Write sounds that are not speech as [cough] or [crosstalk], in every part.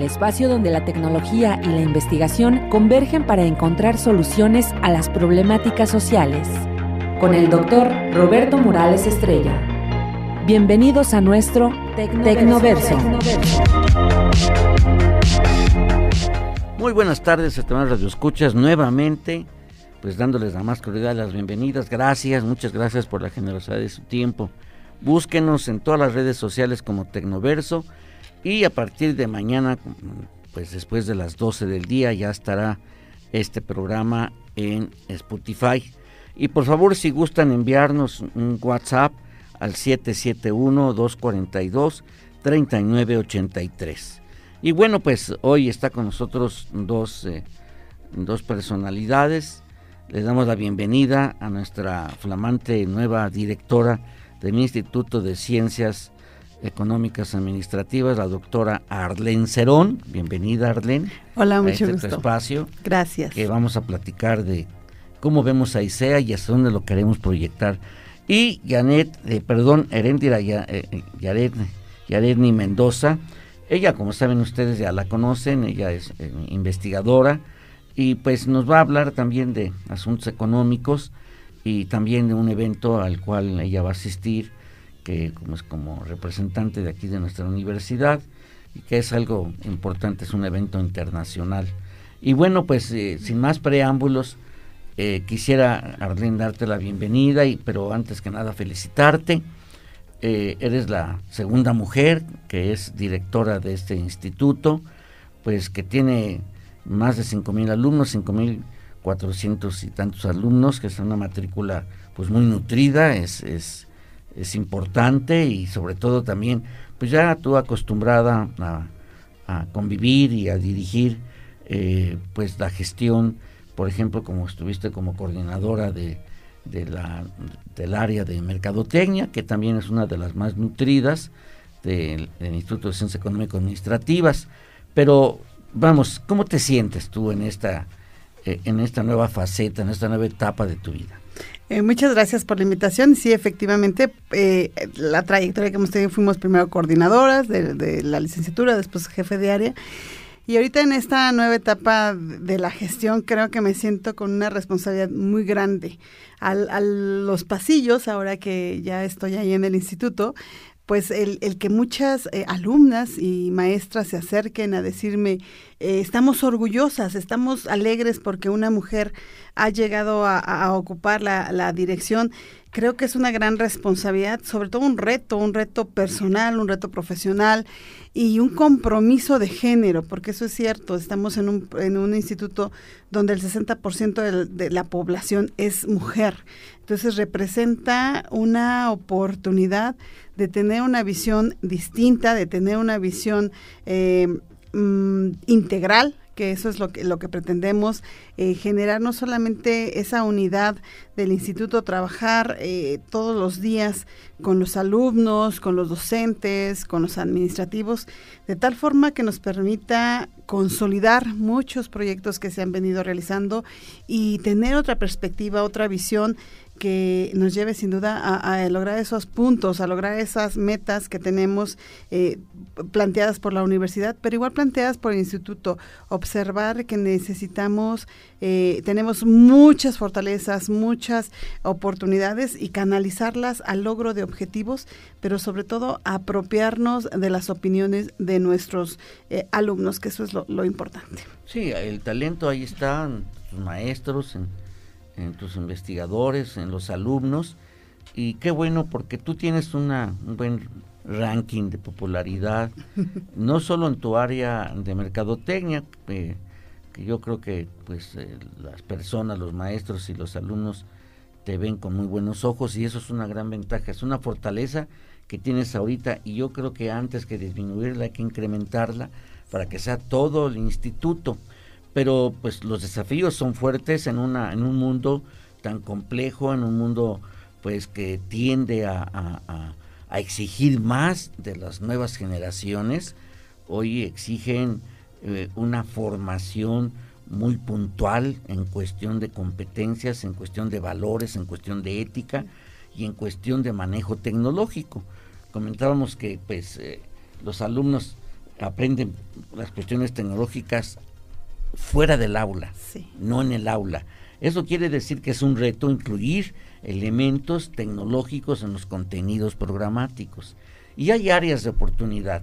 El espacio donde la tecnología y la investigación convergen para encontrar soluciones a las problemáticas sociales. Con el doctor Roberto Morales Estrella. Bienvenidos a nuestro Tecnoverso. Muy buenas tardes, estimados radioescuchas, nuevamente, pues dándoles la más cordial las bienvenidas. Gracias, muchas gracias por la generosidad de su tiempo. Búsquenos en todas las redes sociales como Tecnoverso y a partir de mañana, pues después de las 12 del día, ya estará este programa en Spotify. Y por favor, si gustan enviarnos un WhatsApp al 771-242-3983. Y bueno, pues hoy está con nosotros dos, eh, dos personalidades. Les damos la bienvenida a nuestra flamante nueva directora del Instituto de Ciencias Económicas Administrativas, la doctora Arlene Cerón. Bienvenida, Arlene. Hola, mucho este gusto. espacio. Gracias. Que vamos a platicar de cómo vemos a ICEA y hasta dónde lo queremos proyectar. Y Janet, eh, perdón, Herendira eh, Yaredni Mendoza. Ella, como saben ustedes, ya la conocen, ella es eh, investigadora y pues nos va a hablar también de asuntos económicos y también de un evento al cual ella va a asistir que como es como representante de aquí de nuestra universidad y que es algo importante, es un evento internacional. Y bueno, pues eh, sin más preámbulos, eh, quisiera, Arlene, darte la bienvenida, y, pero antes que nada felicitarte. Eh, eres la segunda mujer que es directora de este instituto, pues que tiene más de 5.000 alumnos, 5.400 y tantos alumnos, que es una matrícula pues muy nutrida, es, es es importante y sobre todo también, pues ya tú acostumbrada a, convivir y a dirigir eh, pues la gestión, por ejemplo, como estuviste como coordinadora de, de la, del área de mercadotecnia, que también es una de las más nutridas del, Instituto de Ciencias Económico-Administrativas. Pero vamos, ¿cómo te sientes tú en esta, eh, en esta nueva faceta, en esta nueva etapa de tu vida? Eh, muchas gracias por la invitación. Sí, efectivamente, eh, la trayectoria que hemos tenido, fuimos primero coordinadoras de, la licenciatura, después jefe de área. Y ahorita en esta nueva etapa de la gestión creo que me siento con una responsabilidad muy grande. Al, a los pasillos, ahora que ya estoy ahí en el instituto, pues el, el que muchas eh, alumnas y maestras se acerquen a decirme, eh, estamos orgullosas, estamos alegres porque una mujer ha llegado a, a ocupar la, la, dirección, creo que es una gran responsabilidad, sobre todo un reto, un reto personal, un reto profesional y un compromiso de género, porque eso es cierto, estamos en un, en un instituto donde el 60% de, de la población es mujer. Entonces representa una oportunidad de tener una visión distinta, de tener una visión eh, mm, integral que eso es lo que, lo que pretendemos, eh, generar no solamente esa unidad del instituto, trabajar eh, todos los días con los alumnos, con los docentes, con los administrativos, de tal forma que nos permita consolidar muchos proyectos que se han venido realizando y tener otra perspectiva, otra visión que nos lleve sin duda a, lograr esos puntos, a lograr esas metas que tenemos eh, planteadas por la universidad, pero igual planteadas por el instituto. Observar que necesitamos, eh, tenemos muchas fortalezas, muchas oportunidades y canalizarlas al logro de objetivos, pero sobre todo apropiarnos de las opiniones de nuestros eh, alumnos, que eso es lo, importante. Sí, el talento ahí está, sus maestros, en en tus investigadores, en los alumnos. Y qué bueno porque tú tienes una, un buen ranking de popularidad, [laughs] no solo en tu área de mercadotecnia, eh, que yo creo que pues eh, las personas, los maestros y los alumnos te ven con muy buenos ojos y eso es una gran ventaja, es una fortaleza que tienes ahorita y yo creo que antes que disminuirla hay que incrementarla para que sea todo el instituto. Pero pues los desafíos son fuertes en una en un mundo tan complejo, en un mundo pues que tiende a, exigir más de las nuevas generaciones. Hoy exigen eh, una formación muy puntual en cuestión de competencias, en cuestión de valores, en cuestión de ética y en cuestión de manejo tecnológico. Comentábamos que pues eh, los alumnos aprenden las cuestiones tecnológicas fuera del aula, no en el aula. Eso quiere decir que es un reto incluir elementos tecnológicos en los contenidos programáticos. Y hay áreas de oportunidad.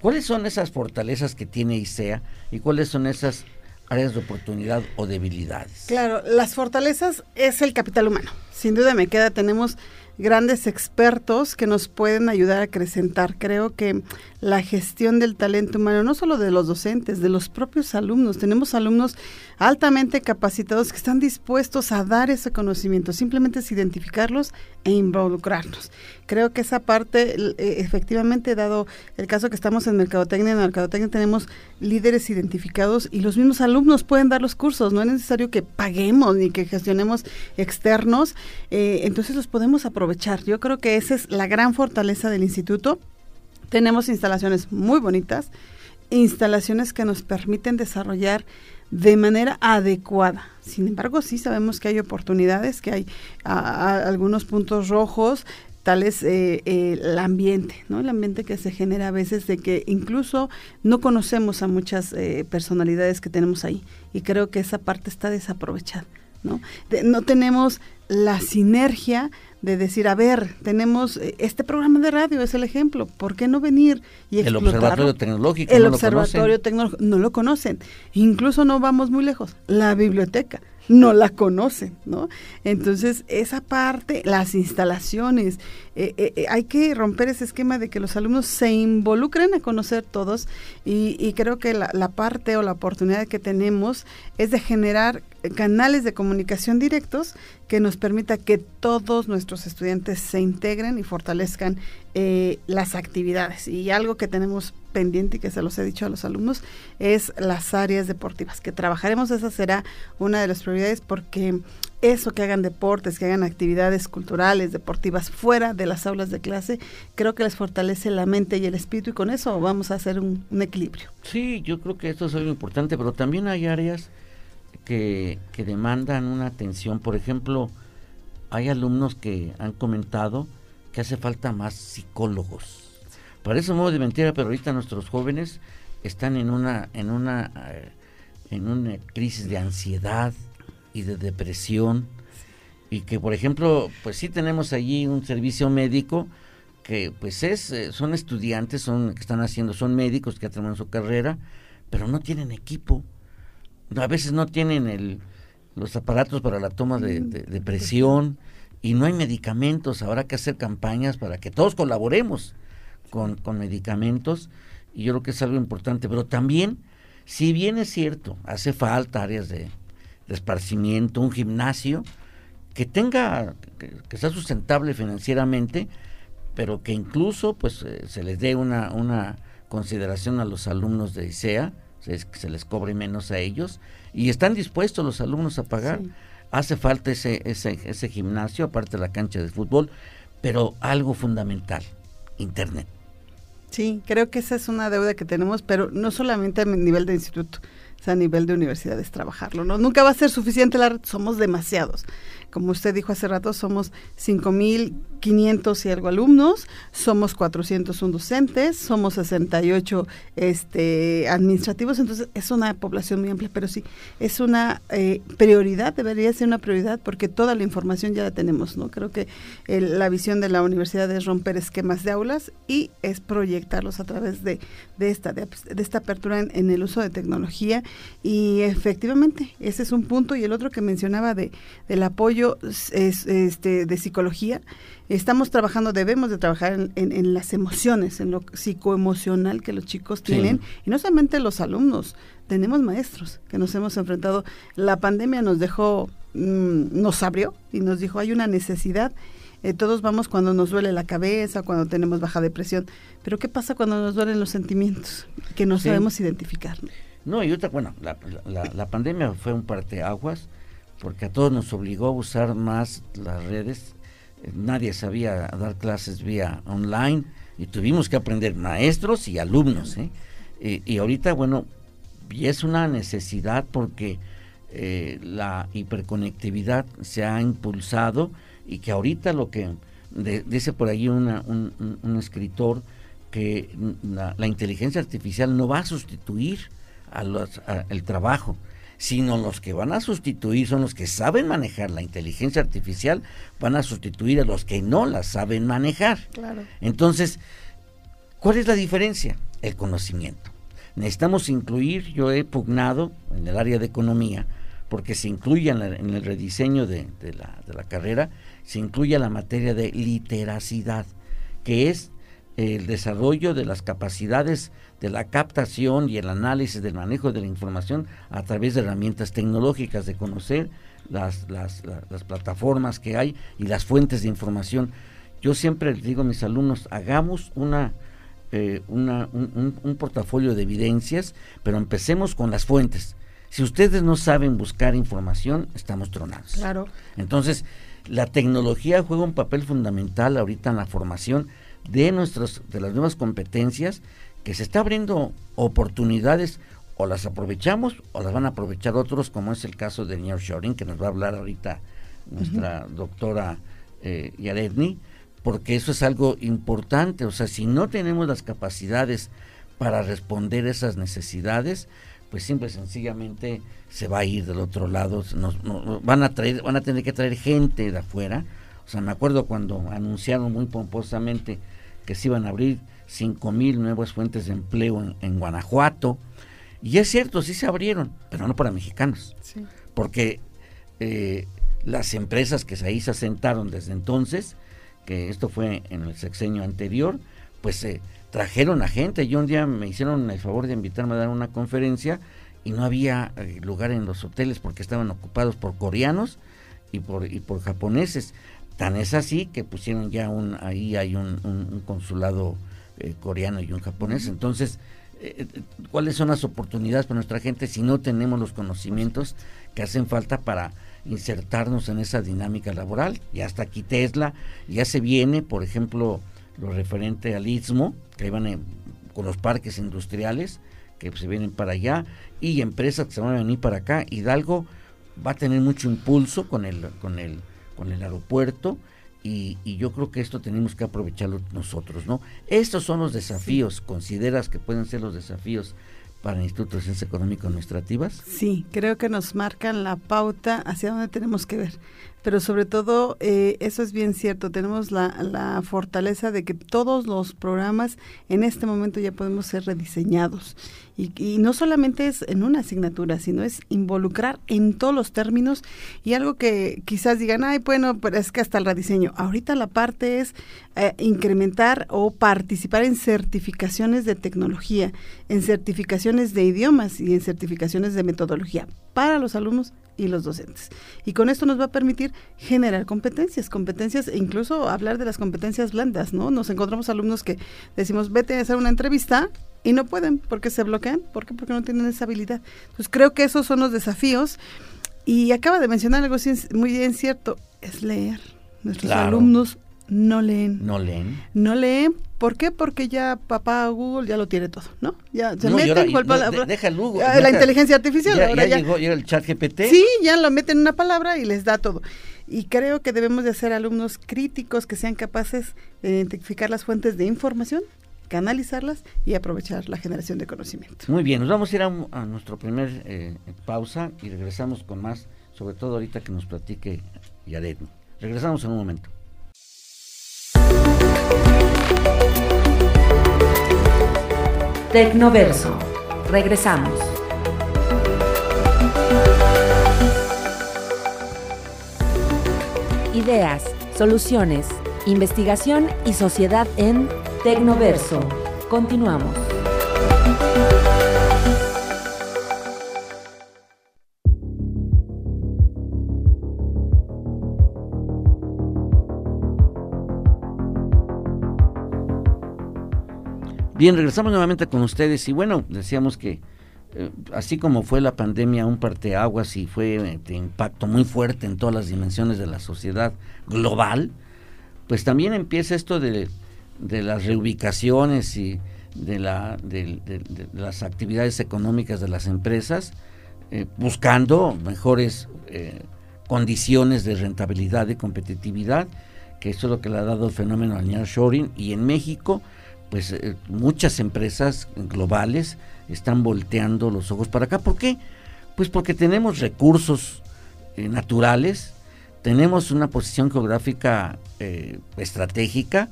¿Cuáles son esas fortalezas que tiene ISEA y cuáles son esas áreas de oportunidad o debilidades? Claro, las fortalezas es el capital humano. Sin duda me queda, tenemos grandes expertos que nos pueden ayudar a acrecentar. Creo que la gestión del talento humano, no solo de los docentes, de los propios alumnos, tenemos alumnos altamente capacitados que están dispuestos a dar ese conocimiento, simplemente es identificarlos e involucrarnos. Creo que esa parte, e, efectivamente, dado el caso que estamos en Mercadotecnia, en Mercadotecnia tenemos líderes identificados y los mismos alumnos pueden dar los cursos, no es necesario que paguemos ni que gestionemos externos, eh, entonces los podemos aprovechar. Yo creo que esa es la gran fortaleza del instituto. Tenemos instalaciones muy bonitas, instalaciones que nos permiten desarrollar de manera adecuada. Sin embargo, sí sabemos que hay oportunidades, que hay algunos puntos rojos, tal es eh, eh, el ambiente, ¿no? El ambiente que se genera a veces de que incluso no conocemos a muchas eh, personalidades que tenemos ahí y creo que esa parte está desaprovechada, ¿no? no tenemos la sinergia de decir, a ver, tenemos eh, este programa de radio, es el ejemplo, ¿por qué no venir y El observatorio tecnológico. El observatorio tecnológico, no lo conocen. Incluso no vamos muy lejos, la biblioteca no la conocen, ¿no? Entonces, esa parte, las instalaciones, eh, eh, hay que romper ese esquema de que los alumnos se involucren a conocer todos y, creo que la, parte o la oportunidad que tenemos es de generar canales de comunicación directos que nos permita que todos nuestros estudiantes se integren y fortalezcan eh, las actividades. Y algo que tenemos pendiente y que se los he dicho a los alumnos es las áreas deportivas, que trabajaremos, esa será una de las prioridades porque eso que hagan deportes, que hagan actividades culturales, deportivas fuera de las aulas de clase, creo que les fortalece la mente y el espíritu y con eso vamos a hacer un, equilibrio. Sí, yo creo que esto es algo importante, pero también hay áreas que, que demandan una atención. Por ejemplo, hay alumnos que han comentado que hace falta más psicólogos. Parece un modo de mentira, pero ahorita nuestros jóvenes están en una, en una, eh, en una crisis de ansiedad y de depresión. Y que, por ejemplo, pues sí tenemos allí un servicio médico que pues es, eh, son estudiantes, son que están haciendo, son médicos que terminado su carrera, pero no tienen equipo a veces no tienen el, los aparatos para la toma de, mm, presión y no hay medicamentos. Habrá que hacer campañas para que todos colaboremos con, con medicamentos y yo creo que es algo importante. Pero también, si bien es cierto, hace falta áreas de, esparcimiento, un gimnasio que tenga, que, sea sustentable financieramente, pero que incluso pues eh, se les dé una, una consideración a los alumnos de ISEA que se les cobre menos a ellos y están dispuestos los alumnos a pagar. Hace falta ese, ese, ese gimnasio, aparte de la cancha de fútbol, pero algo fundamental, Internet. Sí, creo que esa es una deuda que tenemos, pero no solamente a nivel de instituto, a nivel de universidades trabajarlo. ¿no? Nunca va a ser suficiente la red, somos demasiados. Como usted dijo hace rato, somos 5.500 y algo alumnos, somos 401 docentes, somos 68 este, administrativos, entonces es una población muy amplia, pero sí, es una eh, prioridad, debería ser una prioridad porque toda la información ya la tenemos, ¿no? Creo que la visión de la universidad es romper esquemas de aulas y es proyectarlos a través de, de esta, de, esta apertura en, el uso de tecnología y efectivamente ese es un punto y el otro que mencionaba de, del apoyo es, este, de psicología, estamos trabajando, debemos de trabajar en, las emociones, en lo psicoemocional que los chicos tienen, y no solamente los alumnos, tenemos maestros que nos hemos enfrentado. La pandemia nos dejó, mm, nos abrió y nos dijo, hay una necesidad Eh, todos vamos cuando nos duele la cabeza, cuando tenemos baja depresión, pero ¿qué pasa cuando nos duelen los sentimientos que no sabemos identificar? No, y otra, bueno, la, la, pandemia fue un parteaguas porque a todos nos obligó a usar más las redes. Eh, nadie sabía dar clases vía online y tuvimos que aprender maestros y alumnos. ¿eh? Y, ahorita, bueno, y es una necesidad porque eh, la hiperconectividad se ha impulsado y que ahorita lo que dice por ahí un, escritor que la, inteligencia artificial no va a sustituir a los, el trabajo, sino los que van a sustituir son los que saben manejar la inteligencia artificial, van a sustituir a los que no la saben manejar. Claro. Entonces, ¿cuál es la diferencia? El conocimiento. Necesitamos incluir, yo he pugnado en el área de economía, porque se incluye en, el rediseño de, la, carrera, se incluye la materia de literacidad, que es el desarrollo de las capacidades de la captación y el análisis del manejo de la información a través de herramientas tecnológicas, de conocer las, las, plataformas que hay y las fuentes de información. Yo siempre les digo a mis alumnos, hagamos una, eh, un, un, portafolio de evidencias, pero empecemos con las fuentes. Si ustedes no saben buscar información, estamos tronados. Claro. Entonces, la tecnología juega un papel fundamental ahorita en la formación de nuestras de las nuevas competencias que se está abriendo oportunidades o las aprovechamos o las van a aprovechar otros como es el caso de Shoring que nos va a hablar ahorita nuestra doctora eh, Yaredni porque eso es algo importante o sea si no tenemos las capacidades para responder esas necesidades pues simple y sencillamente se va a ir del otro lado, nos, van a traer, van a tener que traer gente de afuera. O sea, me acuerdo cuando anunciaron muy pomposamente que se iban a abrir cinco mil nuevas fuentes de empleo en, Guanajuato. Y es cierto, sí se abrieron, pero no para mexicanos. Porque eh, las empresas que ahí se asentaron desde entonces, que esto fue en el sexenio anterior, pues se trajeron a gente. Yo un día me hicieron el favor de invitarme a dar una conferencia y no había eh, lugar en los hoteles porque estaban ocupados por coreanos y por, y por japoneses. Tan es así que pusieron ya un, ahí hay un, consulado eh, coreano y un japonés. Entonces, eh, ¿cuáles son las oportunidades para nuestra gente si no tenemos los conocimientos que hacen falta para insertarnos en esa dinámica laboral? Ya está aquí Tesla, ya se viene, por ejemplo, lo referente al istmo, que van con los parques industriales que se vienen para allá y empresas que se van a venir para acá. Hidalgo va a tener mucho impulso con el, con el, con el aeropuerto y, yo creo que esto tenemos que aprovecharlo nosotros, ¿no? Estos son los desafíos, ¿consideras que pueden ser los desafíos para el Instituto de Ciencias Económico Administrativas? Sí, creo que nos marcan la pauta hacia dónde tenemos que ver pero sobre todo eh, eso es bien cierto, tenemos la, la, fortaleza de que todos los programas en este momento ya podemos ser rediseñados y, no solamente es en una asignatura, sino es involucrar en todos los términos y algo que quizás digan, ay, bueno, pero es que hasta el rediseño. Ahorita la parte es eh, incrementar o participar en certificaciones de tecnología, en certificaciones de idiomas y en certificaciones de metodología para los alumnos y los docentes. Y con esto nos va a permitir generar competencias, competencias e incluso hablar de las competencias blandas, ¿no? Nos encontramos alumnos que decimos, vete a hacer una entrevista y no pueden porque se bloquean, ¿por qué? Porque no tienen esa habilidad. Entonces creo que esos son los desafíos. Y acaba de mencionar algo muy bien cierto, es leer. Nuestros alumnos no leen. No leen. No leen. ¿Por qué? Porque ya papá Google ya lo tiene todo, ¿no? Ya se mete igual palabra. deja el Google. la inteligencia artificial. Ya, ahora ya, llegó el chat GPT. Sí, ya lo meten en una palabra y les da todo. Y creo que debemos de ser alumnos críticos que sean capaces de identificar las fuentes de información, canalizarlas y aprovechar la generación de conocimiento. Muy bien, nos vamos a ir a, nuestro primer eh, pausa y regresamos con más, sobre todo ahorita que nos platique Yaret. Regresamos en un momento. Tecnoverso. Regresamos. Ideas, soluciones, investigación y sociedad en Tecnoverso. Continuamos. Bien, regresamos nuevamente con ustedes y bueno, decíamos que eh, así como fue la pandemia un parteaguas y fue de impacto muy fuerte en todas las dimensiones de la sociedad global, pues también empieza esto de, las reubicaciones y de, la, las actividades económicas de las empresas, eh, buscando mejores eh, condiciones de rentabilidad y competitividad, que eso es lo que le ha dado el fenómeno al nearshoring, y en México, pues muchas empresas globales están volteando los ojos para acá. ¿Por qué? Pues porque tenemos recursos eh, naturales, tenemos una posición geográfica eh, estratégica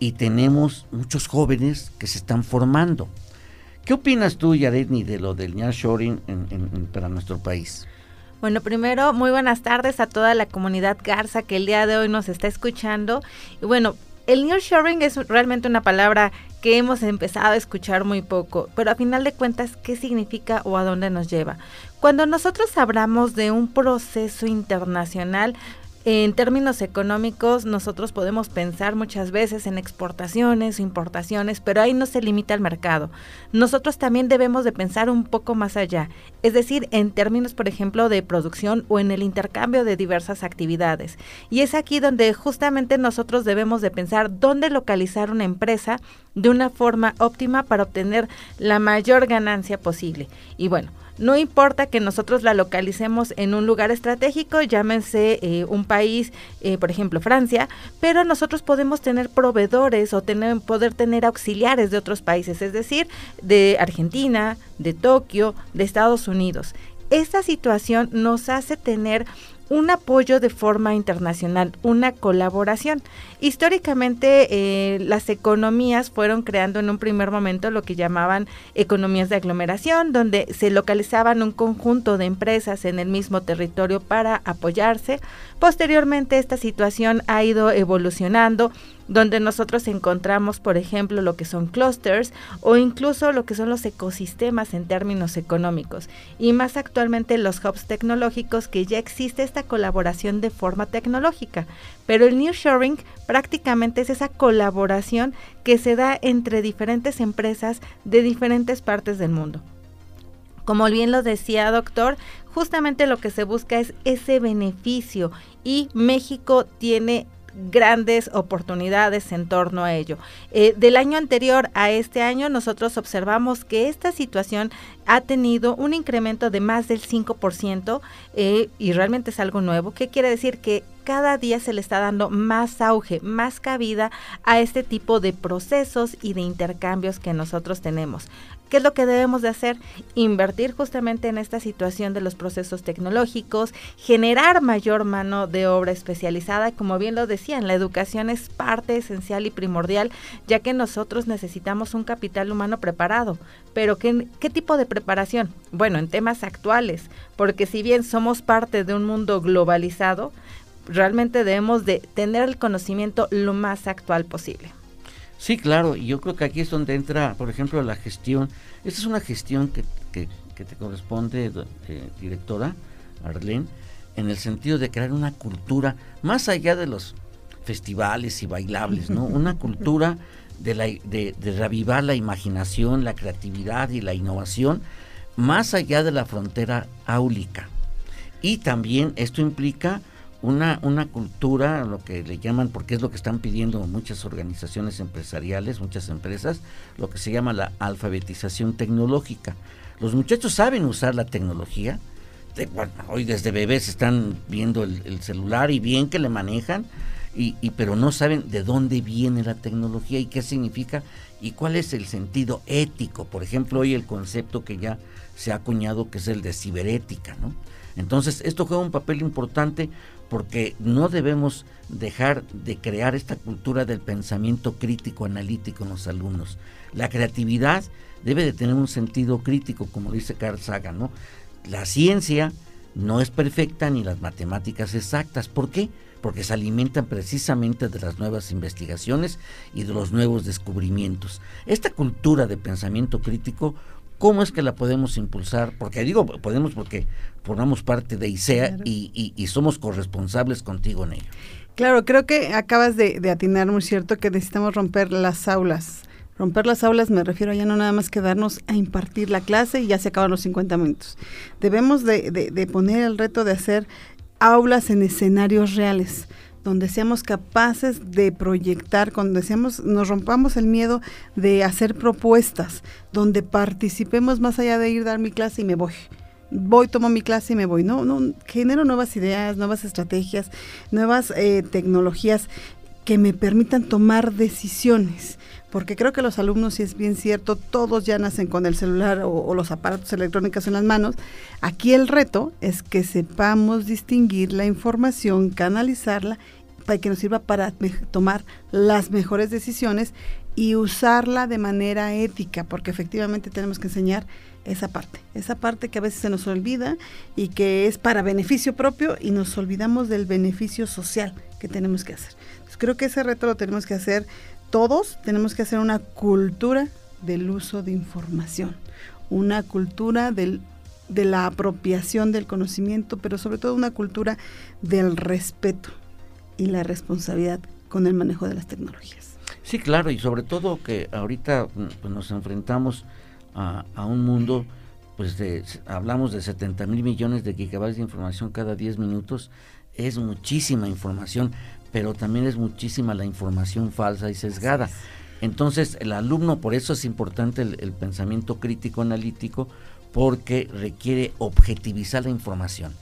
y tenemos muchos jóvenes que se están formando. ¿Qué opinas tú, Yaretni, de lo del nearshoring en, para nuestro país? Bueno, primero, muy buenas tardes a toda la comunidad Garza que el día de hoy nos está escuchando. Y bueno, el nearshoring es realmente una palabra que hemos empezado a escuchar muy poco, pero a final de cuentas, ¿qué significa o a dónde nos lleva? Cuando nosotros hablamos de un proceso internacional, en términos económicos, nosotros podemos pensar muchas veces en exportaciones importaciones, pero ahí no se limita el mercado. Nosotros también debemos de pensar un poco más allá, es decir, en términos, por ejemplo, de producción o en el intercambio de diversas actividades. Y es aquí donde justamente nosotros debemos de pensar dónde localizar una empresa de una forma óptima para obtener la mayor ganancia posible. Y bueno, no importa que nosotros la localicemos en un lugar estratégico, llámense eh, un país, eh, por ejemplo Francia, pero nosotros podemos tener proveedores o poder tener auxiliares de otros países, es decir, de Argentina, de Tokio, de Estados Unidos. Esta situación nos hace tener un apoyo de forma internacional, una colaboración. Históricamente eh, las economías fueron creando en un primer momento lo que llamaban economías de aglomeración, donde se localizaban un conjunto de empresas en el mismo territorio para apoyarse. Posteriormente esta situación ha ido evolucionando donde nosotros encontramos, por ejemplo, lo que son clusters o incluso lo que son los ecosistemas en términos económicos. Y más actualmente los hubs tecnológicos que ya existe esta colaboración de forma tecnológica. Pero el nearshoring prácticamente es esa colaboración que se da entre diferentes empresas de diferentes partes del mundo. Como bien lo decía doctor, justamente lo que se busca es ese beneficio y México tiene grandes oportunidades en torno a ello. Eh, del año anterior a este año nosotros observamos que esta situación ha tenido un incremento de más del 5% eh, y realmente es algo nuevo. ¿Qué quiere decir? Que cada día se le está dando más auge, más cabida a este tipo de procesos y de intercambios que nosotros tenemos. ¿Qué es lo que debemos de hacer? Invertir justamente en esta situación de los procesos tecnológicos, generar mayor mano de obra especializada, como bien lo decían, la educación es parte esencial y primordial, ya que nosotros necesitamos un capital humano preparado. Pero ¿qué, qué tipo de preparación? Bueno, en temas actuales, porque si bien somos parte de un mundo globalizado, realmente debemos de tener el conocimiento lo más actual posible. Sí, claro, y yo creo que aquí es donde entra, por ejemplo, la gestión. Esta es una gestión que, que, te corresponde, eh, directora Arlene, en el sentido de crear una cultura, más allá de los festivales y bailables, ¿no? [laughs] Una cultura de, la, de, de reavivar la imaginación, la creatividad y la innovación, más allá de la frontera áulica. Y también esto implica una, una cultura, lo que le llaman, porque es lo que están pidiendo muchas organizaciones empresariales, muchas empresas, lo que se llama la alfabetización tecnológica. Los muchachos saben usar la tecnología, hoy desde bebés están viendo el, celular y bien que le manejan, y, y, pero no saben de dónde viene la tecnología y qué significa y cuál es el sentido ético. Por ejemplo, hoy el concepto que ya se ha acuñado que es el de ciberética, ¿no? Entonces, esto juega un papel importante porque no debemos dejar de crear esta cultura del pensamiento crítico analítico en los alumnos. La creatividad debe de tener un sentido crítico, como dice Carl Sagan, ¿no? La ciencia no es perfecta ni las matemáticas exactas. ¿Por qué? Porque se alimentan precisamente de las nuevas investigaciones y de los nuevos descubrimientos. Esta cultura de pensamiento crítico ¿Cómo es que la podemos impulsar? Porque digo, podemos porque formamos parte de ICEA y, somos corresponsables contigo en ello. Claro, creo que acabas de, atinar muy cierto que necesitamos romper las aulas Romper las aulas me refiero a ya no nada más quedarnos a impartir la clase y ya se acaban los 50 minutos. Debemos de, de poner el reto de hacer aulas en escenarios reales donde seamos capaces de proyectar, cuando seamos, nos rompamos el miedo de hacer propuestas, donde participemos más allá de ir a dar mi clase y me voy. Voy, tomo mi clase y me voy. No, no, genero nuevas ideas, nuevas estrategias, nuevas eh, tecnologías que me permitan tomar decisiones porque creo que los alumnos, si es bien cierto, todos ya nacen con el celular o, los aparatos electrónicos en las manos. Aquí el reto es que sepamos distinguir la información, canalizarla para que nos sirva para tomar las mejores decisiones y usarla de manera ética, porque efectivamente tenemos que enseñar esa parte, esa parte que a veces se nos olvida y que es para beneficio propio y nos olvidamos del beneficio social que tenemos que hacer. Entonces, creo que ese reto lo tenemos que hacer todos, tenemos que hacer una cultura del uso de información, una cultura del, de la apropiación del conocimiento, pero sobre todo una cultura del respeto y la responsabilidad con el manejo de las tecnologías. Sí, claro, y sobre todo que ahorita pues, nos enfrentamos a, a, un mundo, pues de, hablamos de 70 mil millones de gigabytes de información cada 10 minutos, es muchísima información, pero también es muchísima la información falsa y sesgada. Entonces, el alumno, por eso es importante el, el pensamiento crítico analítico, porque requiere objetivizar la información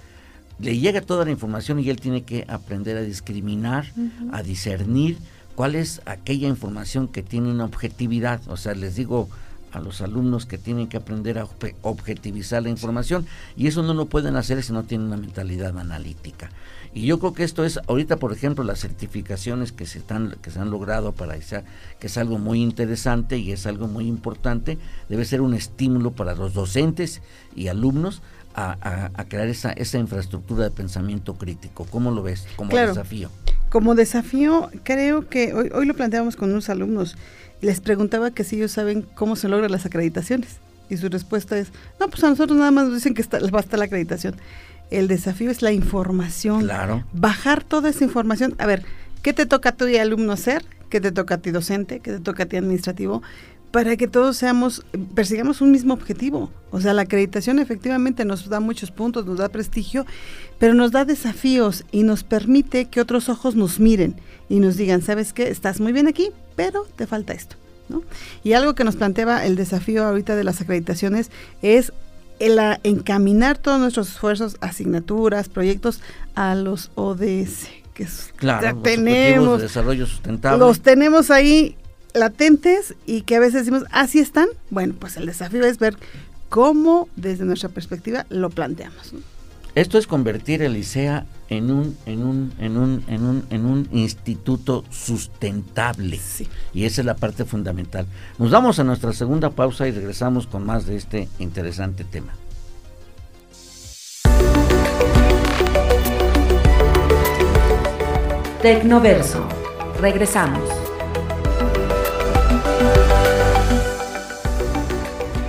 le llega toda la información y él tiene que aprender a discriminar, uh -huh. a discernir cuál es aquella información que tiene una objetividad. O sea, les digo a los alumnos que tienen que aprender a objetivizar la información y eso no lo pueden hacer si no tienen una mentalidad analítica. Y yo creo que esto es, ahorita por ejemplo, las certificaciones que se, están, que se han logrado para esa, que es algo muy interesante y es algo muy importante, debe ser un estímulo para los docentes y alumnos a, a, a, crear esa, esa infraestructura de pensamiento crítico. ¿Cómo lo ves como claro, desafío? Como desafío, creo que hoy, hoy lo planteamos con unos alumnos. Les preguntaba que si ellos saben cómo se logran las acreditaciones. Y su respuesta es, no, pues a nosotros nada más nos dicen que está, basta la acreditación. El desafío es la información. Claro. Bajar toda esa información. A ver, ¿qué te toca a ti alumno hacer? ¿Qué te toca a ti docente? ¿Qué te toca a ti administrativo? para que todos seamos, persigamos un mismo objetivo. O sea, la acreditación efectivamente nos da muchos puntos, nos da prestigio, pero nos da desafíos y nos permite que otros ojos nos miren y nos digan, ¿sabes qué? Estás muy bien aquí, pero te falta esto. ¿no? Y algo que nos planteaba el desafío ahorita de las acreditaciones es el encaminar todos nuestros esfuerzos, asignaturas, proyectos a los ODS. Que es, claro, ya tenemos, de desarrollo sustentable. Los tenemos ahí latentes y que a veces decimos, así están. Bueno, pues el desafío es ver cómo desde nuestra perspectiva lo planteamos. ¿no? Esto es convertir el ICEA en un, en un, en un, en un, en un instituto sustentable. Sí. Y esa es la parte fundamental. Nos vamos a nuestra segunda pausa y regresamos con más de este interesante tema. Tecnoverso. Regresamos.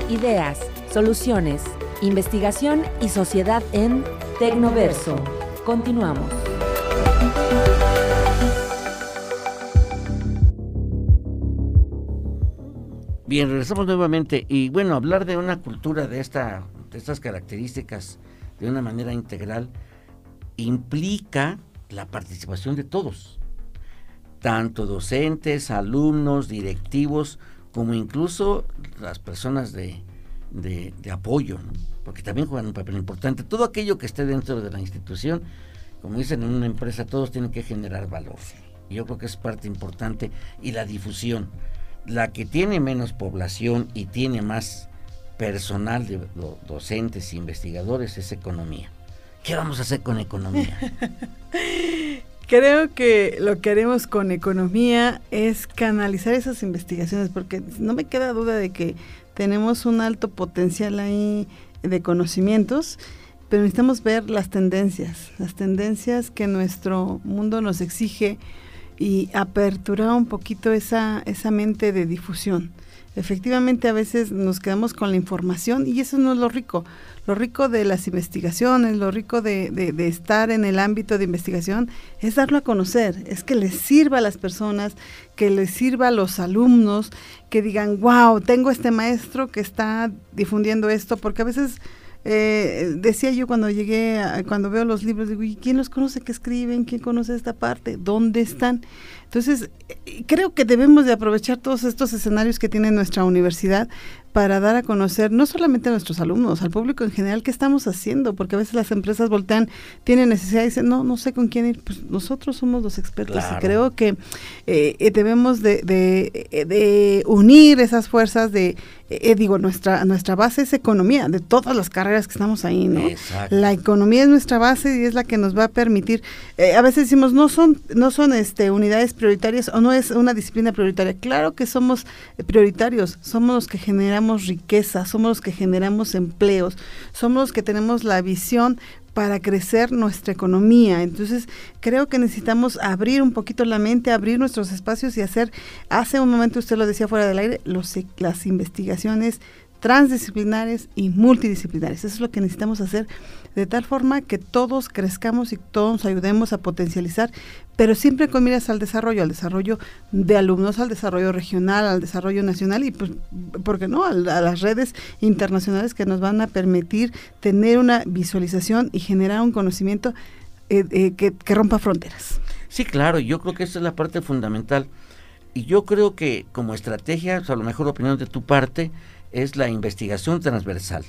Ideas, soluciones, investigación y sociedad en Tecnoverso. Continuamos. Bien, regresamos nuevamente y bueno, hablar de una cultura de, esta, de estas características de una manera integral implica la participación de todos, tanto docentes, alumnos, directivos, como incluso las personas de, de, apoyo, porque también juegan un papel importante. Todo aquello que esté dentro de la institución, como dicen en una empresa, todos tienen que generar valor. Yo creo que es parte importante y la difusión. La que tiene menos población y tiene más personal de do, docentes e investigadores es economía. ¿Qué vamos a hacer con economía? [laughs] Creo que lo que haremos con economía es canalizar esas investigaciones, porque no me queda duda de que tenemos un alto potencial ahí de conocimientos, pero necesitamos ver las tendencias, las tendencias que nuestro mundo nos exige y aperturar un poquito esa, esa mente de difusión. Efectivamente, a veces nos quedamos con la información y eso no es lo rico. Lo rico de las investigaciones, lo rico de, estar en el ámbito de investigación es darlo a conocer, es que les sirva a las personas, que les sirva a los alumnos, que digan, wow, tengo este maestro que está difundiendo esto, porque a veces eh, decía yo cuando llegué, cuando veo los libros, digo, ¿y quién los conoce que escriben? ¿Quién conoce esta parte? ¿Dónde están? Entonces, eh, creo que debemos de aprovechar todos estos escenarios que tiene nuestra universidad para dar a conocer no solamente a nuestros alumnos, al público en general, qué estamos haciendo, porque a veces las empresas voltean, tienen necesidad y dicen, no, no sé con quién ir, pues nosotros somos los expertos y creo que eh, eh, debemos de, de, unir esas fuerzas de, digo, nuestra, nuestra base es economía, de todas las carreras que estamos ahí, ¿no? La economía es nuestra base y es la que nos va a permitir, a veces decimos, no son, no son este, unidades prioritarias o no es una disciplina prioritaria. Claro que somos prioritarios, somos los que generamos riqueza, somos los que generamos empleos, somos los que tenemos la visión para crecer nuestra economía. Entonces, creo que necesitamos abrir un poquito la mente, abrir nuestros espacios y hacer, hace un momento usted lo decía fuera del aire, los, las investigaciones transdisciplinares y multidisciplinares. Eso es lo que necesitamos hacer de tal forma que todos crezcamos y todos ayudemos a potencializar, pero siempre con miras al desarrollo, al desarrollo de alumnos, al desarrollo regional, al desarrollo nacional y, pues, ¿por qué no?, a, las redes internacionales que nos van a permitir tener una visualización y generar un conocimiento eh, eh, que, que rompa fronteras. Sí, claro, yo creo que esa es la parte fundamental. Y yo creo que como estrategia, a lo mejor opinión de tu parte, es la investigación transversal,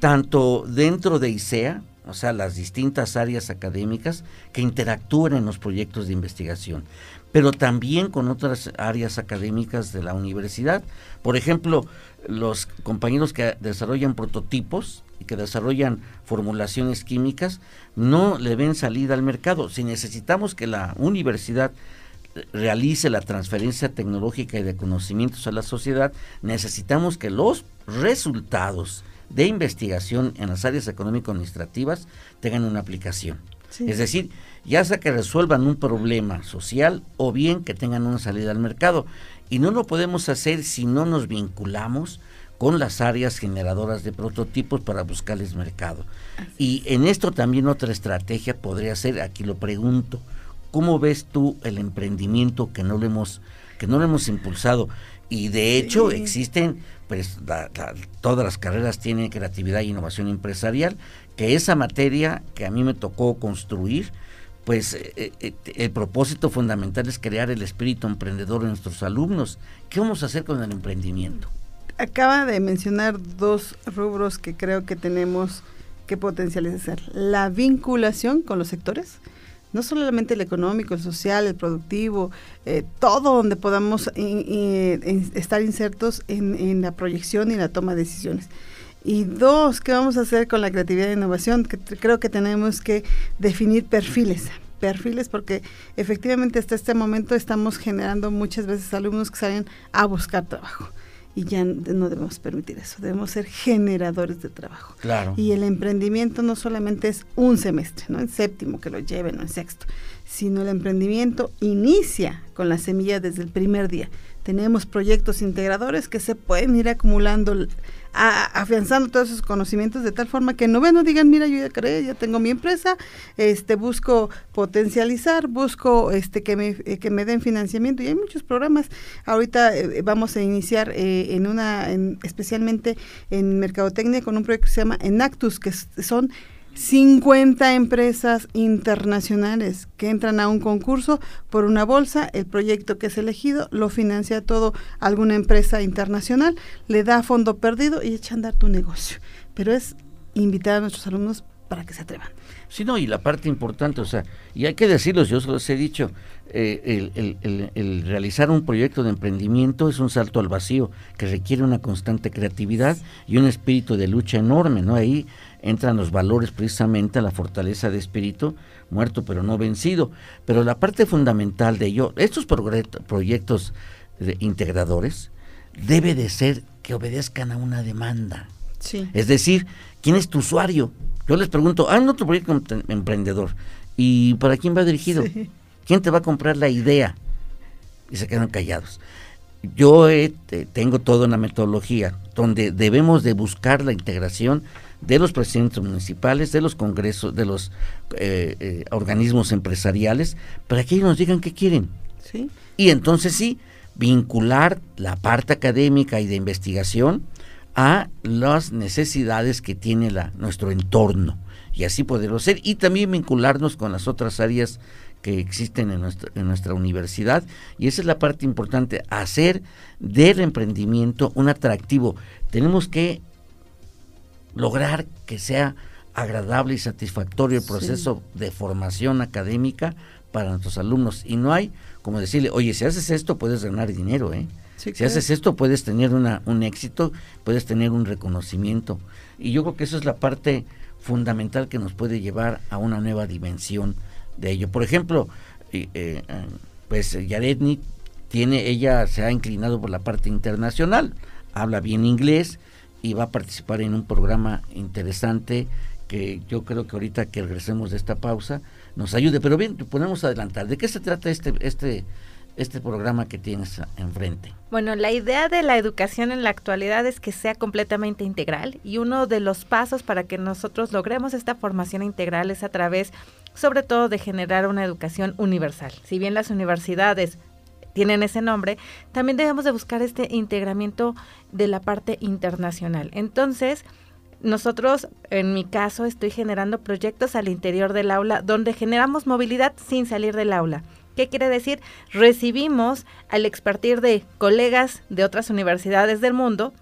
tanto dentro de ICEA, o sea, las distintas áreas académicas que interactúan en los proyectos de investigación, pero también con otras áreas académicas de la universidad. Por ejemplo, los compañeros que desarrollan prototipos y que desarrollan formulaciones químicas no le ven salida al mercado. Si necesitamos que la universidad realice la transferencia tecnológica y de conocimientos a la sociedad, necesitamos que los resultados de investigación en las áreas económico-administrativas tengan una aplicación. Es decir, ya sea que resuelvan un problema social o bien que tengan una salida al mercado. Y no lo podemos hacer si no nos vinculamos con las áreas generadoras de prototipos para buscarles mercado. Y en esto también otra estrategia podría ser, aquí lo pregunto, ¿Cómo ves tú el emprendimiento que no lo hemos, que no lo hemos impulsado? Y de hecho existen, pues todas las carreras tienen creatividad e innovación empresarial, que esa materia que a mí me tocó construir, pues eh, eh, eh, el propósito fundamental es crear el espíritu emprendedor en nuestros alumnos. ¿Qué vamos a hacer con el emprendimiento? Acaba de mencionar dos rubros que creo que tenemos que potencializar. La vinculación con los sectores no solamente el económico, el social, el productivo, eh, todo donde podamos estar insertos en, la proyección y la toma de decisiones. Y dos, ¿qué vamos a hacer con la creatividad e innovación? Que creo que tenemos que definir perfiles, perfiles porque efectivamente hasta este momento estamos generando muchas veces alumnos que salen a buscar trabajo y ya no debemos permitir eso, debemos ser generadores de trabajo. Claro. Y el emprendimiento no solamente es un semestre, no en séptimo que lo lleven, no en sexto, sino el emprendimiento inicia con la semilla desde el primer día. Tenemos proyectos integradores que se pueden ir acumulando afianzando todos esos conocimientos de tal forma que no ven, no digan, mira, yo ya creé, ya tengo mi empresa, este busco potencializar, busco este que me, eh, que me den financiamiento y hay muchos programas. Ahorita eh, vamos a iniciar eh, en una, en, especialmente en mercadotecnia con un proyecto que se llama Enactus, que son 50 empresas internacionales que entran a un concurso por una bolsa, el proyecto que es elegido lo financia todo alguna empresa internacional, le da fondo perdido y echa a andar tu negocio. Pero es invitar a nuestros alumnos para que se atrevan. Sí, no, y la parte importante, o sea, y hay que decirlo, yo se los he dicho, eh, el, realizar un proyecto de emprendimiento es un salto al vacío que requiere una constante creatividad y un espíritu de lucha enorme, ¿no? Ahí entran los valores precisamente a la fortaleza de espíritu, muerto pero no vencido. Pero la parte fundamental de ello, estos proyectos integradores, debe de ser que obedezcan a una demanda. Sí. Es decir, ¿quién es tu usuario? Yo les pregunto, ah, no tu proyecto emprendedor. ¿Y para quién va dirigido? ¿Quién te va a comprar la idea? Y se quedan callados. Yo tengo toda una metodología donde debemos de buscar la integración de los presidentes municipales, de los congresos, de los eh, eh, organismos empresariales, para que ellos nos digan qué quieren. ¿Sí? Y entonces sí, vincular la parte académica y de investigación a las necesidades que tiene la, nuestro entorno y así poderlo hacer y también vincularnos con las otras áreas que existen en nuestra, en nuestra universidad y esa es la parte importante, hacer del emprendimiento un atractivo. Tenemos que lograr que sea agradable y satisfactorio el proceso de formación académica para nuestros alumnos y no hay como decirle, oye, si haces esto puedes ganar dinero, ¿eh? si haces esto puedes tener una, un éxito, puedes tener un reconocimiento. Y yo creo que eso es la parte fundamental que nos puede llevar a una nueva dimensión de ello. Por ejemplo, eh, pues Yaredni tiene, ella se ha inclinado por la parte internacional, habla bien inglés y va a participar en un programa interesante que yo creo que ahorita que regresemos de esta pausa nos ayude. Pero bien, podemos adelantar. ¿De qué se trata este, este, este programa que tienes enfrente? Bueno, la idea de la educación en la actualidad es que sea completamente integral y uno de los pasos para que nosotros logremos esta formación integral es a través sobre todo de generar una educación universal. Si bien las universidades tienen ese nombre, también debemos de buscar este integramiento de la parte internacional. Entonces, nosotros, en mi caso, estoy generando proyectos al interior del aula donde generamos movilidad sin salir del aula. ¿Qué quiere decir? Recibimos al expertir de colegas de otras universidades del mundo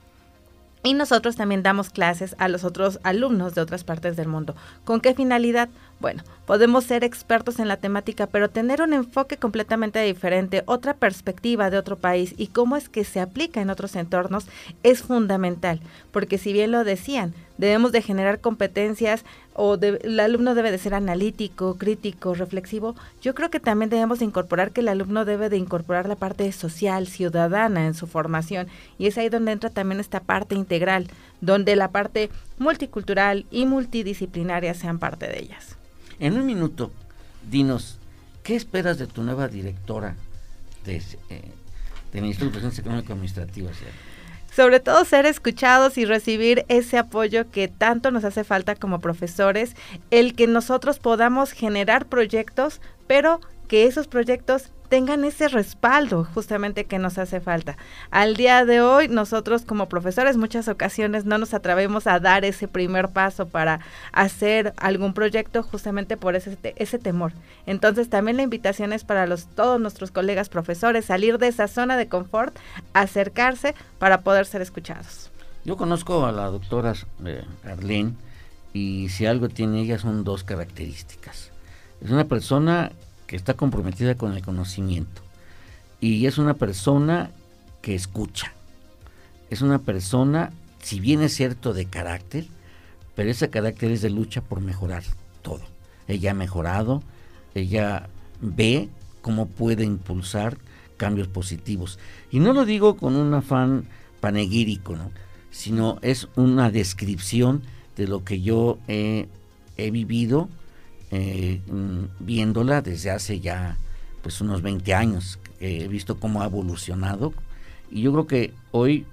y nosotros también damos clases a los otros alumnos de otras partes del mundo. ¿Con qué finalidad? Bueno, podemos ser expertos en la temática, pero tener un enfoque completamente diferente, otra perspectiva de otro país y cómo es que se aplica en otros entornos es fundamental, porque si bien lo decían, debemos de generar competencias o el alumno debe de ser analítico, crítico, reflexivo, yo creo que también debemos de incorporar que el alumno debe de incorporar la parte social, ciudadana en su formación y es ahí donde entra también esta parte integral, donde la parte multicultural y multidisciplinaria sean parte de ellas. En un minuto, dinos, ¿qué esperas de tu nueva directora de, eh, del Instituto de Económico Administrativa? sobre todo ser escuchados y recibir ese apoyo que tanto nos hace falta como profesores, el que nosotros podamos generar proyectos, pero que esos proyectos tengan ese respaldo justamente que nos hace falta. Al día de hoy, nosotros como profesores muchas ocasiones no nos atrevemos a dar ese primer paso para hacer algún proyecto justamente por ese, ese temor. Entonces también la invitación es para los, todos nuestros colegas profesores salir de esa zona de confort, acercarse para poder ser escuchados. Yo conozco a la doctora eh, Arlene y si algo tiene ella son dos características. Es una persona que está comprometida con el conocimiento y es una persona que escucha. Es una persona, si bien es cierto, de carácter, pero ese carácter es de lucha por mejorar todo. Ella ha mejorado, ella ve cómo puede impulsar cambios positivos. Y no lo digo con un afán panegírico, ¿no? sino es una descripción de lo que yo he, he vivido eh, mm, viéndola desde hace ya pues unos 20 años. he visto cómo ha evolucionado y yo creo que hoy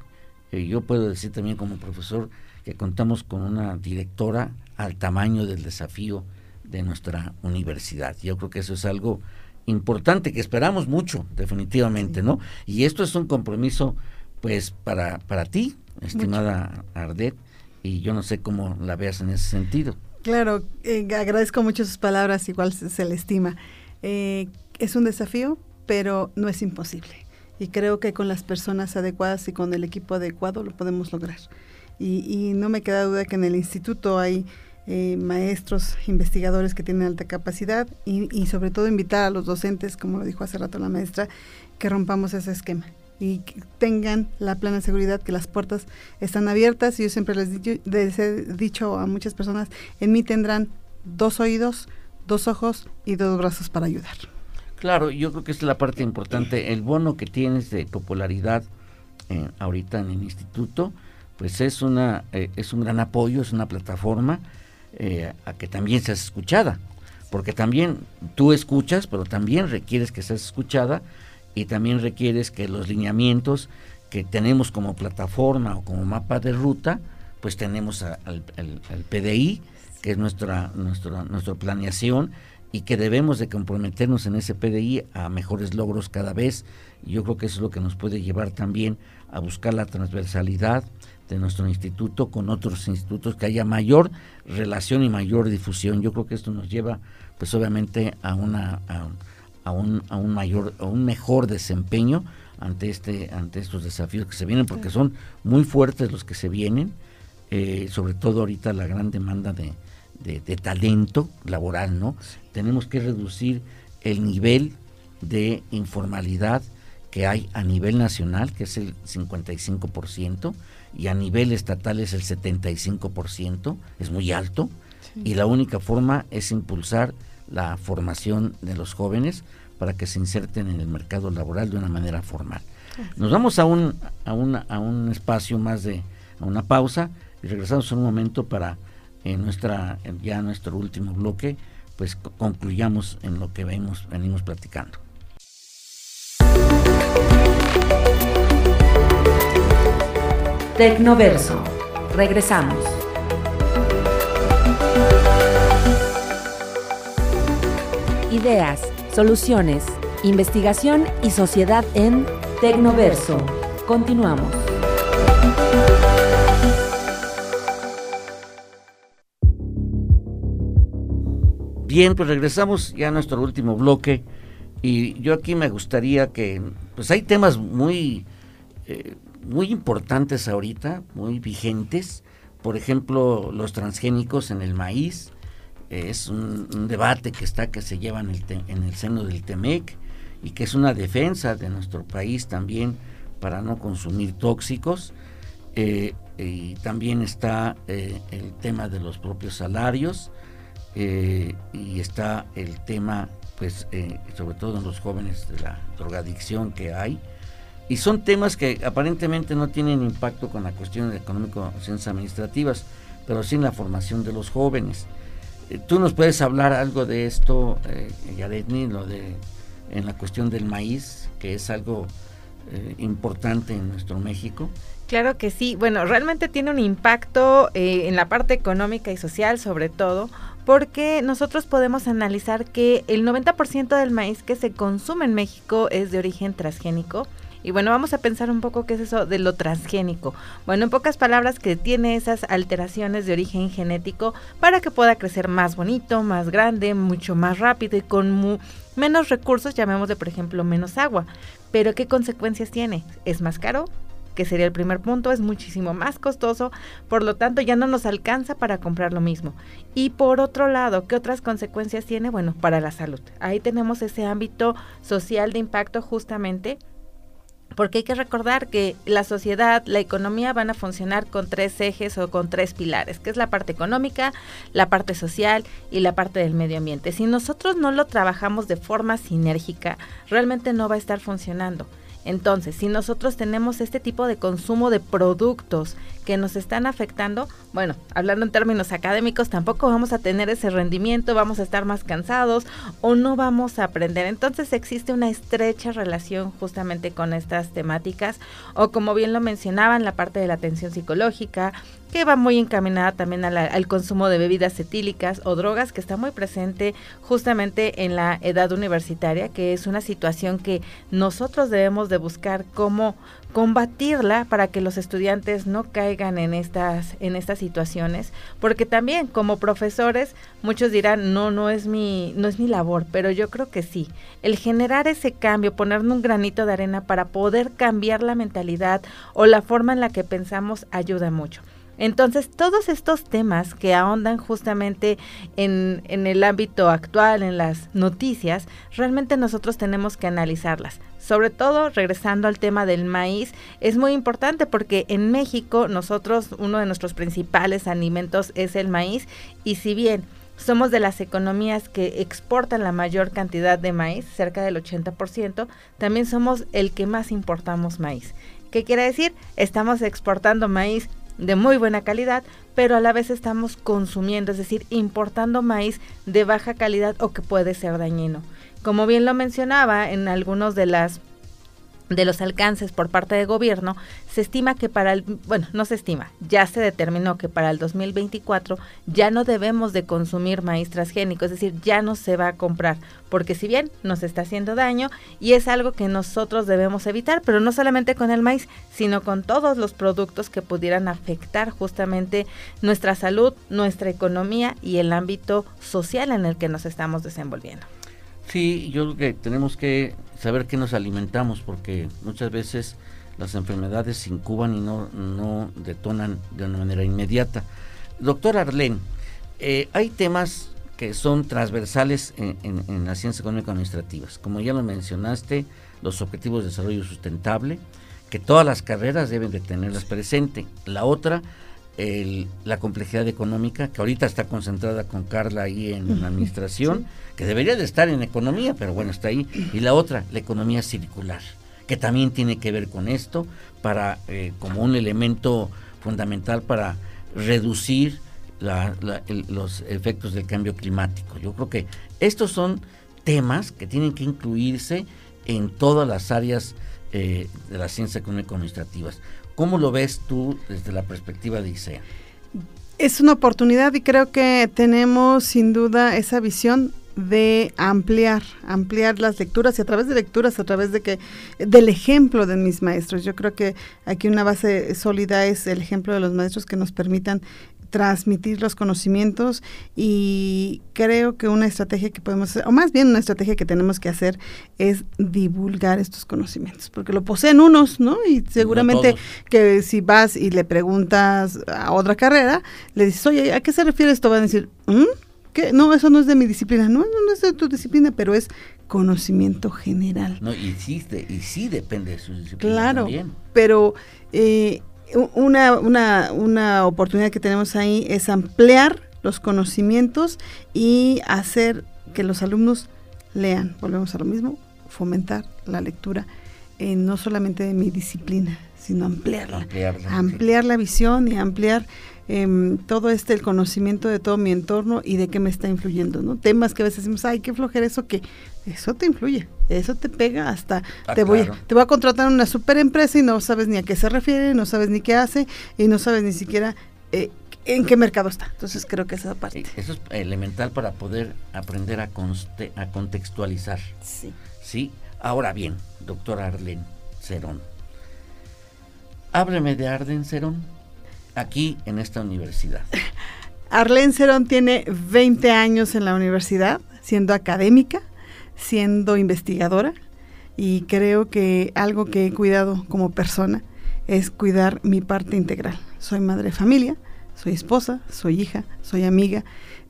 eh, yo puedo decir también como profesor que contamos con una directora al tamaño del desafío de nuestra universidad. Yo creo que eso es algo importante que esperamos mucho, definitivamente, ¿no? Y esto es un compromiso, pues, para, para ti, estimada Ardet, y yo no sé cómo la veas en ese sentido. Claro, eh, agradezco mucho sus palabras, igual se, le estima. Eh, es un desafío, pero no es imposible. Y creo que con las personas adecuadas y con el equipo adecuado lo podemos lograr. Y, no me queda duda que en el instituto hay eh, maestros, investigadores que tienen alta capacidad y, y sobre todo invitar a los docentes, como lo dijo hace rato la maestra, que rompamos ese esquema y tengan la plena seguridad que las puertas están abiertas. Y yo siempre les, he dicho a muchas personas, en mí tendrán dos oídos, dos ojos y dos brazos para ayudar. Claro, yo creo que es la parte importante. El bono que tienes de popularidad eh, ahorita en el instituto, pues es una eh, es un gran apoyo, es una plataforma eh, a que también seas escuchada, porque también tú escuchas, pero también requieres que seas escuchada y también requieres que los lineamientos que tenemos como plataforma o como mapa de ruta, pues tenemos al, PDI, que es nuestra, nuestra, nuestra planeación y que debemos de comprometernos en ese PDI a mejores logros cada vez. Yo creo que eso es lo que nos puede llevar también a buscar la transversalidad de nuestro instituto con otros institutos, que haya mayor relación y mayor difusión. Yo creo que esto nos lleva, pues obviamente, a una a, un, a un mayor, a un mejor desempeño ante este, ante estos desafíos que se vienen, porque son muy fuertes los que se vienen, eh, sobre todo ahorita la gran demanda de, de, talento laboral, ¿no? Tenemos que reducir el nivel de informalidad que hay a nivel nacional, que es el 55%, y a nivel estatal es el 75%, es muy alto, y la única forma es impulsar la formación de los jóvenes para que se inserten en el mercado laboral de una manera formal. Nos vamos a un, a, a un espacio más de, a una pausa, y regresamos en un momento para en nuestra ya nuestro último bloque, pues concluyamos en lo que venimos, venimos platicando. Tecnoverso. Regresamos. Ideas, soluciones, investigación y sociedad en Tecnoverso. Continuamos. Bien, pues regresamos ya a nuestro último bloque y yo aquí me gustaría que, pues hay temas muy, eh, muy importantes ahorita, muy vigentes, por ejemplo, los transgénicos en el maíz, es un, debate que está, que se lleva en el, en el seno del TEMEC y que es una defensa de nuestro país también para no consumir tóxicos. Eh, y también está eh, el tema de los propios salarios eh, y está el tema, pues, sobre todo en los jóvenes, de la drogadicción que hay. Y son temas que aparentemente no tienen impacto con la cuestión de económico-ciencias administrativas, pero sí en la formación de los jóvenes. Eh, ¿Tú nos puedes hablar algo de esto, eh, Yaretni, lo de en la cuestión del maíz, que es algo importante en nuestro México? Claro que sí. Bueno, realmente tiene un impacto en la parte económica y social, sobre todo, porque nosotros podemos analizar que el 90% del maíz que se consume en México es de origen transgénico. Y bueno, vamos a pensar un poco qué es eso de lo transgénico. Bueno, en pocas palabras, que tiene esas alteraciones de origen genético para que pueda crecer más bonito, más grande, mucho más rápido y con menos recursos, llamémosle por ejemplo menos agua. Pero ¿qué consecuencias tiene? ¿Es más caro? que sería el primer punto, es muchísimo más costoso, por lo tanto ya no nos alcanza para comprar lo mismo. Y por otro lado, ¿qué otras consecuencias tiene? Bueno, para la salud. Ahí tenemos ese ámbito social de impacto justamente porque hay que recordar que la sociedad, la economía van a funcionar con tres ejes o con tres pilares, que es la parte económica, la parte social y la parte del medio ambiente. Si nosotros no lo trabajamos de forma sinérgica, realmente no va a estar funcionando. Entonces, si nosotros tenemos este tipo de consumo de productos que nos están afectando, bueno, hablando en términos académicos, tampoco vamos a tener ese rendimiento, vamos a estar más cansados o no vamos a aprender. Entonces existe una estrecha relación justamente con estas temáticas o como bien lo mencionaban, la parte de la atención psicológica, que va muy encaminada también al consumo de bebidas etílicas o drogas, que está muy presente justamente en la edad universitaria, que es una situación que nosotros debemos de buscar cómo combatirla para que los estudiantes no caigan en estas en estas situaciones. Porque también como profesores muchos dirán no no es mi no es mi labor pero yo creo que sí. El generar ese cambio ponernos un granito de arena para poder cambiar la mentalidad o la forma en la que pensamos ayuda mucho entonces, todos estos temas que ahondan justamente en, el ámbito actual, en las noticias, realmente nosotros tenemos que analizarlas. Sobre todo, regresando al tema del maíz, es muy importante porque en México nosotros, uno de nuestros principales alimentos es el maíz y si bien somos de las economías que exportan la mayor cantidad de maíz, cerca del 80%, también somos el que más importamos maíz. ¿Qué quiere decir? Estamos exportando maíz de muy buena calidad, pero a la vez estamos consumiendo, es decir, importando maíz de baja calidad o que puede ser dañino. Como bien lo mencionaba en algunos de las de los alcances por parte del gobierno, se estima que para el, bueno, no se estima, ya se determinó que para el 2024 ya no debemos de consumir maíz transgénico, es decir, ya no se va a comprar, porque si bien nos está haciendo daño y es algo que nosotros debemos evitar, pero no solamente con el maíz, sino con todos los productos que pudieran afectar justamente nuestra salud, nuestra economía y el ámbito social en el que nos estamos desenvolviendo. Sí, yo creo que tenemos que saber qué nos alimentamos porque muchas veces las enfermedades se incuban y no, no detonan de una manera inmediata. Doctor Arlén, eh, hay temas que son transversales en, en, las ciencias económico-administrativas. Como ya lo mencionaste, los objetivos de desarrollo sustentable, que todas las carreras deben de tenerlas presente. La otra, la complejidad económica, que ahorita está concentrada con Carla ahí en la administración, que debería de estar en economía, pero bueno, está ahí. Y la otra, la economía circular, que también tiene que ver con esto, para eh, como un elemento fundamental para reducir los efectos del cambio climático. Yo creo que estos son temas que tienen que incluirse en todas las áreas eh, de las ciencias económico-administrativas. ¿Cómo lo ves tú desde la perspectiva de ISEA? Es una oportunidad y creo que tenemos sin duda esa visión de ampliar, ampliar las lecturas y a través de lecturas, a través de que del ejemplo de mis maestros. Yo creo que aquí una base sólida es el ejemplo de los maestros que nos permitan transmitir los conocimientos y creo que una estrategia que podemos hacer, o más bien una estrategia que tenemos que hacer es divulgar estos conocimientos, porque lo poseen unos, ¿no? Y seguramente que si vas y le preguntas a otra carrera, le dices, oye, ¿a qué se refiere esto? Van a decir, ¿Mm? ¿qué? No, eso no es de mi disciplina, no, no, es de tu disciplina, pero es conocimiento general. No, y sí, y sí depende de su disciplina. Claro, pero... Eh, una, una, una oportunidad que tenemos ahí es ampliar los conocimientos y hacer que los alumnos lean. Volvemos a lo mismo, fomentar la lectura, no solamente de mi disciplina, sino ampliarla. ampliar la visión y ampliar Em, todo este el conocimiento de todo mi entorno y de qué me está influyendo, ¿no? Temas que a veces decimos, ay, qué flojera eso que eso te influye, eso te pega hasta ah, te voy te voy a contratar una super empresa y no sabes ni a qué se refiere, no sabes ni qué hace y no sabes ni siquiera eh, en qué mercado está. Entonces creo que esa parte. Eso es elemental para poder aprender a, a contextualizar. Sí. Sí. Ahora bien, doctor Arlen Cerón. Hábleme de Arden Cerón aquí en esta universidad? [laughs] Arlene Cerón tiene 20 años en la universidad, siendo académica, siendo investigadora, y creo que algo que he cuidado como persona es cuidar mi parte integral. Soy madre de familia, soy esposa, soy hija, soy amiga,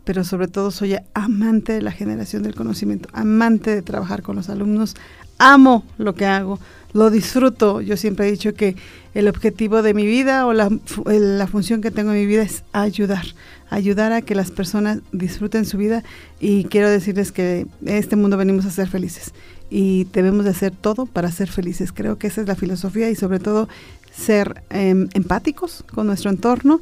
pero sobre todo soy amante de la generación del conocimiento, amante de trabajar con los alumnos, amo lo que hago, lo disfruto. Yo siempre he dicho que el objetivo de mi vida o la, la, función que tengo en mi vida es ayudar, ayudar a que las personas disfruten su vida y quiero decirles que este mundo venimos a ser felices y debemos de hacer todo para ser felices. Creo que esa es la filosofía y sobre todo ser em, empáticos con nuestro entorno.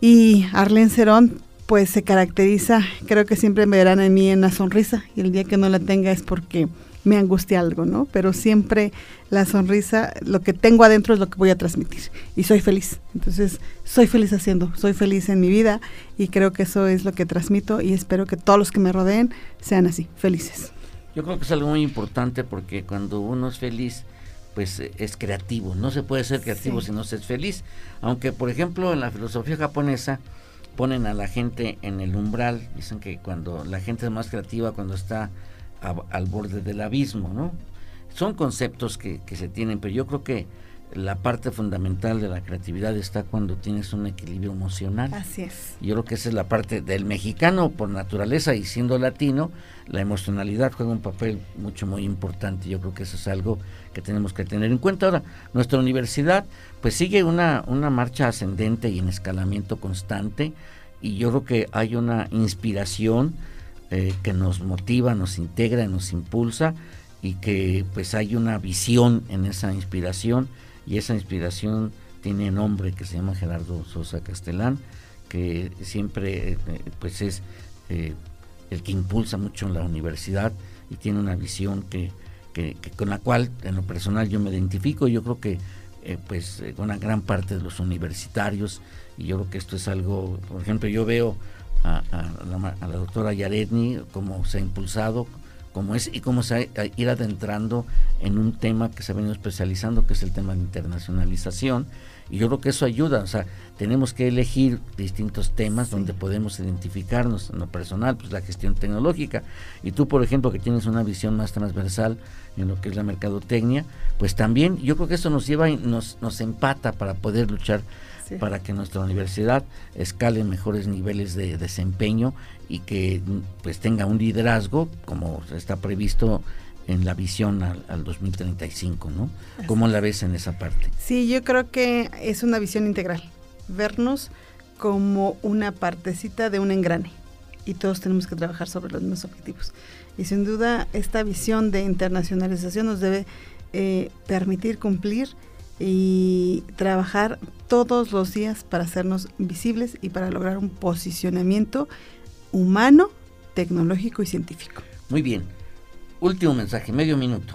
Y Arlene Cerón pues se caracteriza, creo que siempre me verán en mí en la sonrisa y el día que no la tenga es porque me angustia algo, ¿no? Pero siempre la sonrisa, lo que tengo adentro es lo que voy a transmitir y soy feliz. Entonces, soy feliz haciendo, soy feliz en mi vida y creo que eso es lo que transmito y espero que todos los que me rodeen sean así, felices. Yo creo que es algo muy importante porque cuando uno es feliz, pues eh, es creativo. No se puede ser creativo si no se es feliz. Aunque, por ejemplo, en la filosofía japonesa ponen a la gente en el umbral, dicen que cuando la gente es más creativa cuando está al borde del abismo, ¿no? Son conceptos que, que se tienen, pero yo creo que la parte fundamental de la creatividad está cuando tienes un equilibrio emocional. Así es. Yo creo que esa es la parte del mexicano por naturaleza y siendo latino, la emocionalidad juega un papel mucho, muy importante. Yo creo que eso es algo que tenemos que tener en cuenta. Ahora, nuestra universidad pues sigue una, una marcha ascendente y en escalamiento constante y yo creo que hay una inspiración eh, que nos motiva, nos integra, nos impulsa y que pues hay una visión en esa inspiración y esa inspiración tiene nombre que se llama Gerardo Sosa Castelán, que siempre eh, pues es eh, el que impulsa mucho en la universidad y tiene una visión que, que, con la cual en lo personal yo me identifico. Yo creo que eh, pues una gran parte de los universitarios y yo creo que esto es algo, por ejemplo, yo veo a, la, doctora Yaretni como se ha impulsado, como es y cómo se ha, ir adentrando en un tema que se ha venido especializando, que es el tema de internacionalización y yo creo que eso ayuda, o sea, tenemos que elegir distintos temas donde podemos identificarnos en lo personal, pues la gestión tecnológica. Y tú, por ejemplo, que tienes una visión más transversal en lo que es la mercadotecnia, pues también yo creo que eso nos lleva y nos, nos empata para poder luchar para que nuestra universidad escale mejores niveles de desempeño y que pues tenga un liderazgo como está previsto en la visión al, 2035, ¿no? ¿Cómo la ves en esa parte? Sí, yo creo que es una visión integral, vernos como una partecita de un engrane y todos tenemos que trabajar sobre los mismos objetivos. Y sin duda esta visión de internacionalización nos debe eh, permitir cumplir y trabajar todos los días para hacernos visibles y para lograr un posicionamiento humano, tecnológico y científico. Muy bien. Último mensaje, medio minuto.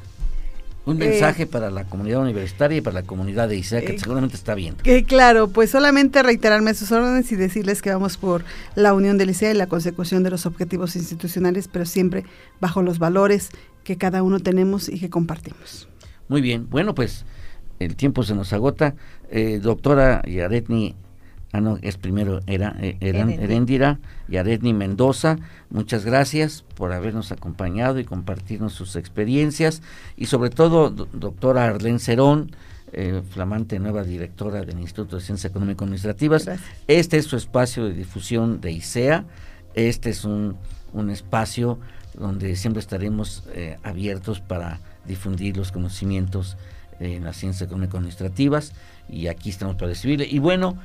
Un eh, mensaje para la comunidad universitaria y para la comunidad de ISEA que eh, seguramente está viendo. claro, pues solamente reiterarme sus órdenes y decirles que vamos por la unión del ISEA y la consecución de los objetivos institucionales, pero siempre bajo los valores que cada uno tenemos y que compartimos. Muy bien, bueno pues el tiempo se nos agota. Eh, doctora Yaretni Ah, no, es primero era, eh, Erendira y Aretni Mendoza. Muchas gracias por habernos acompañado y compartirnos sus experiencias. Y sobre todo, doctora Arlene Cerón, eh, flamante nueva directora del Instituto de Ciencias Económico-Administrativas. Este es su espacio de difusión de ICEA. Este es un, espacio donde siempre estaremos eh, abiertos para difundir los conocimientos en las ciencias económico-administrativas y aquí estamos para recibirle. Y bueno,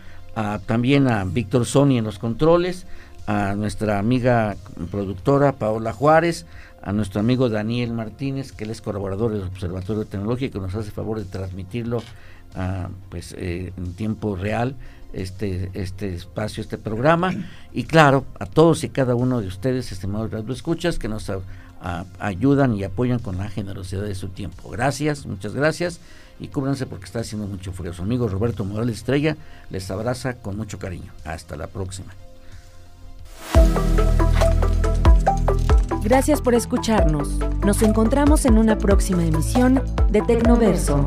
también a Víctor Sony en los controles, a nuestra amiga productora Paola Juárez, a nuestro amigo Daniel Martínez, que él es colaborador del Observatorio Tecnológico, nos hace favor de transmitirlo ah, pues, eh, en tiempo real este, este espacio, este programa. Y claro, a todos y cada uno de ustedes, estimados escuchas, que nos ayudan y apoyan con la generosidad de su tiempo. Gracias, muchas gracias y cúbranse porque está haciendo mucho frío. Su amigo Roberto Morales Estrella les abraza con mucho cariño. Hasta la próxima. Gracias por escucharnos. Nos encontramos en una próxima emisión de Tecnoverso.